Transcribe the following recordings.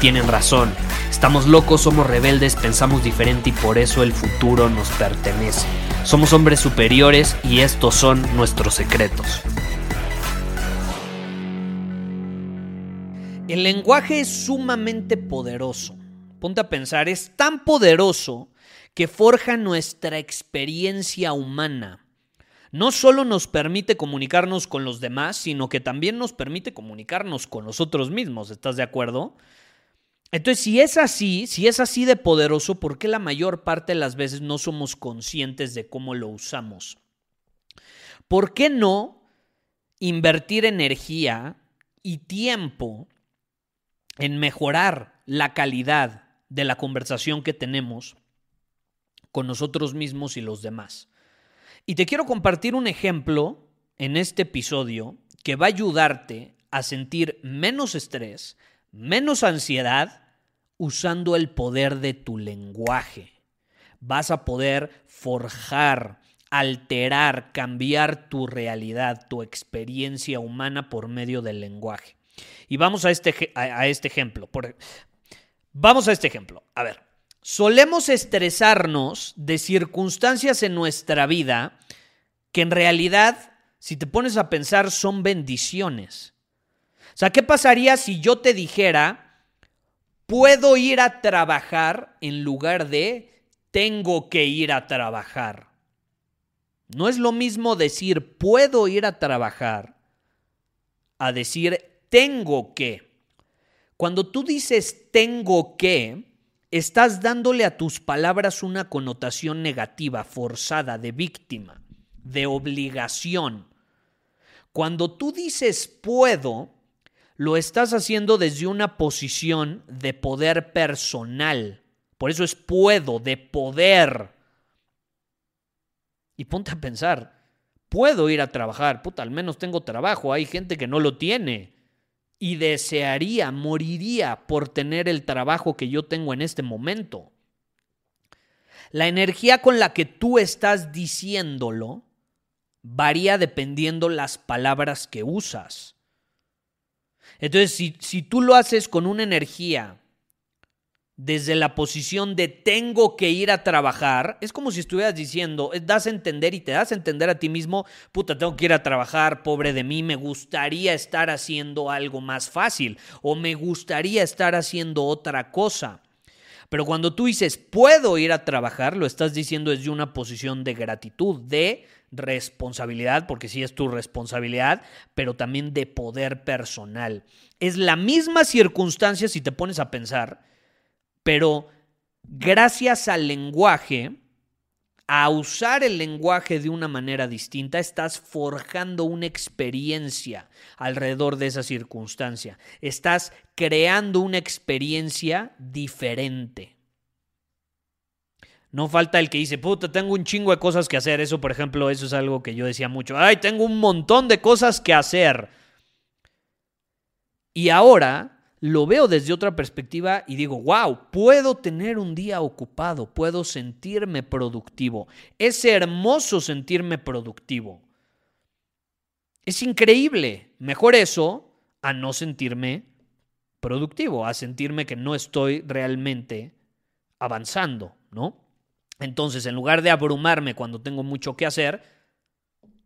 tienen razón. Estamos locos, somos rebeldes, pensamos diferente y por eso el futuro nos pertenece. Somos hombres superiores y estos son nuestros secretos. El lenguaje es sumamente poderoso. Ponte a pensar, es tan poderoso que forja nuestra experiencia humana. No solo nos permite comunicarnos con los demás, sino que también nos permite comunicarnos con nosotros mismos. ¿Estás de acuerdo? Entonces, si es así, si es así de poderoso, ¿por qué la mayor parte de las veces no somos conscientes de cómo lo usamos? ¿Por qué no invertir energía y tiempo en mejorar la calidad de la conversación que tenemos con nosotros mismos y los demás? Y te quiero compartir un ejemplo en este episodio que va a ayudarte a sentir menos estrés, menos ansiedad usando el poder de tu lenguaje. Vas a poder forjar, alterar, cambiar tu realidad, tu experiencia humana por medio del lenguaje. Y vamos a este, a, este ejemplo. vamos a este ejemplo. A ver, solemos estresarnos de circunstancias en nuestra vida que en realidad, si te pones a pensar, son bendiciones. O sea, ¿qué pasaría si yo te dijera, puedo ir a trabajar en lugar de tengo que ir a trabajar? No es lo mismo decir puedo ir a trabajar a decir tengo que. Cuando tú dices tengo que, estás dándole a tus palabras una connotación negativa, forzada, de víctima, de obligación. Cuando tú dices puedo, lo estás haciendo desde una posición de poder personal. Por eso es puedo, de poder. Y ponte a pensar, puedo ir a trabajar, puta, al menos tengo trabajo, hay gente que no lo tiene y desearía, moriría por tener el trabajo que yo tengo en este momento. La energía con la que tú estás diciéndolo varía dependiendo las palabras que usas. Entonces, si, si tú lo haces con una energía desde la posición de tengo que ir a trabajar, es como si estuvieras diciendo, eh, das a entender y te das a entender a ti mismo, puta, tengo que ir a trabajar, pobre de mí, me gustaría estar haciendo algo más fácil o me gustaría estar haciendo otra cosa. Pero cuando tú dices puedo ir a trabajar, lo estás diciendo desde una posición de gratitud, de responsabilidad, porque sí es tu responsabilidad, pero también de poder personal. Es la misma circunstancia si te pones a pensar, pero gracias al lenguaje, a usar el lenguaje de una manera distinta, estás forjando una experiencia alrededor de esa circunstancia. Estás creando una experiencia diferente. No falta el que dice, puta, tengo un chingo de cosas que hacer. Eso, por ejemplo, eso es algo que yo decía mucho. Ay, tengo un montón de cosas que hacer. Y ahora lo veo desde otra perspectiva y digo, wow, puedo tener un día ocupado, puedo sentirme productivo. Es hermoso sentirme productivo. Es increíble. Mejor eso a no sentirme productivo, a sentirme que no estoy realmente avanzando, ¿no? Entonces, en lugar de abrumarme cuando tengo mucho que hacer,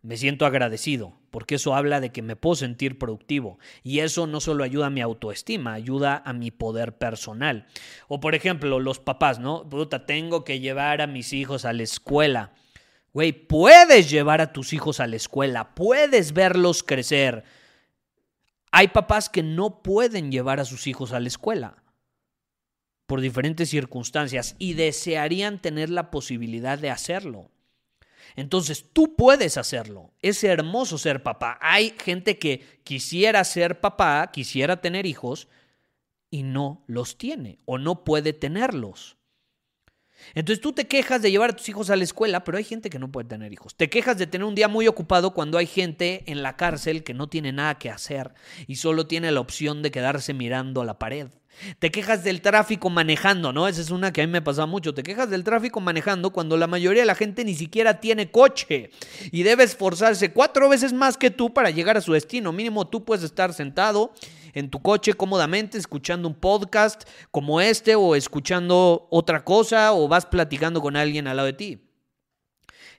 me siento agradecido, porque eso habla de que me puedo sentir productivo. Y eso no solo ayuda a mi autoestima, ayuda a mi poder personal. O por ejemplo, los papás, ¿no? Puta, tengo que llevar a mis hijos a la escuela. Güey, puedes llevar a tus hijos a la escuela, puedes verlos crecer. Hay papás que no pueden llevar a sus hijos a la escuela. por diferentes circunstancias y desearían tener la posibilidad de hacerlo. Entonces tú puedes hacerlo. Es hermoso ser papá. Hay gente que quisiera ser papá, quisiera tener hijos y no los tiene o no puede tenerlos. Entonces tú te quejas de llevar a tus hijos a la escuela, pero hay gente que no puede tener hijos. Te quejas de tener un día muy ocupado cuando hay gente en la cárcel que no tiene nada que hacer y solo tiene la opción de quedarse mirando a la pared. Te quejas del tráfico manejando, ¿no? Esa es una que a mí me pasa mucho. Te quejas del tráfico manejando cuando la mayoría de la gente ni siquiera tiene coche y debe esforzarse cuatro veces más que tú para llegar a su destino. Mínimo tú puedes estar sentado en tu coche cómodamente escuchando un podcast como este o escuchando otra cosa o vas platicando con alguien al lado de ti.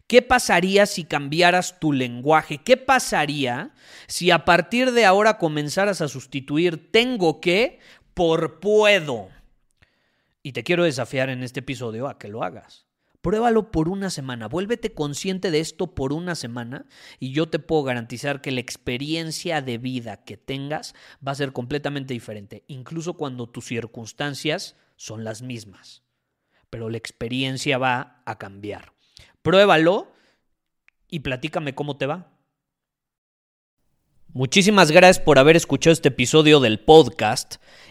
¿Qué pasaría si cambiaras tu lenguaje? ¿Qué pasaría si a partir de ahora comenzaras a sustituir tengo que por puedo. Y te quiero desafiar en este episodio a que lo hagas. Pruébalo por una semana, vuélvete consciente de esto por una semana y yo te puedo garantizar que la experiencia de vida que tengas va a ser completamente diferente, incluso cuando tus circunstancias son las mismas. Pero la experiencia va a cambiar. Pruébalo y platícame cómo te va. Muchísimas gracias por haber escuchado este episodio del podcast.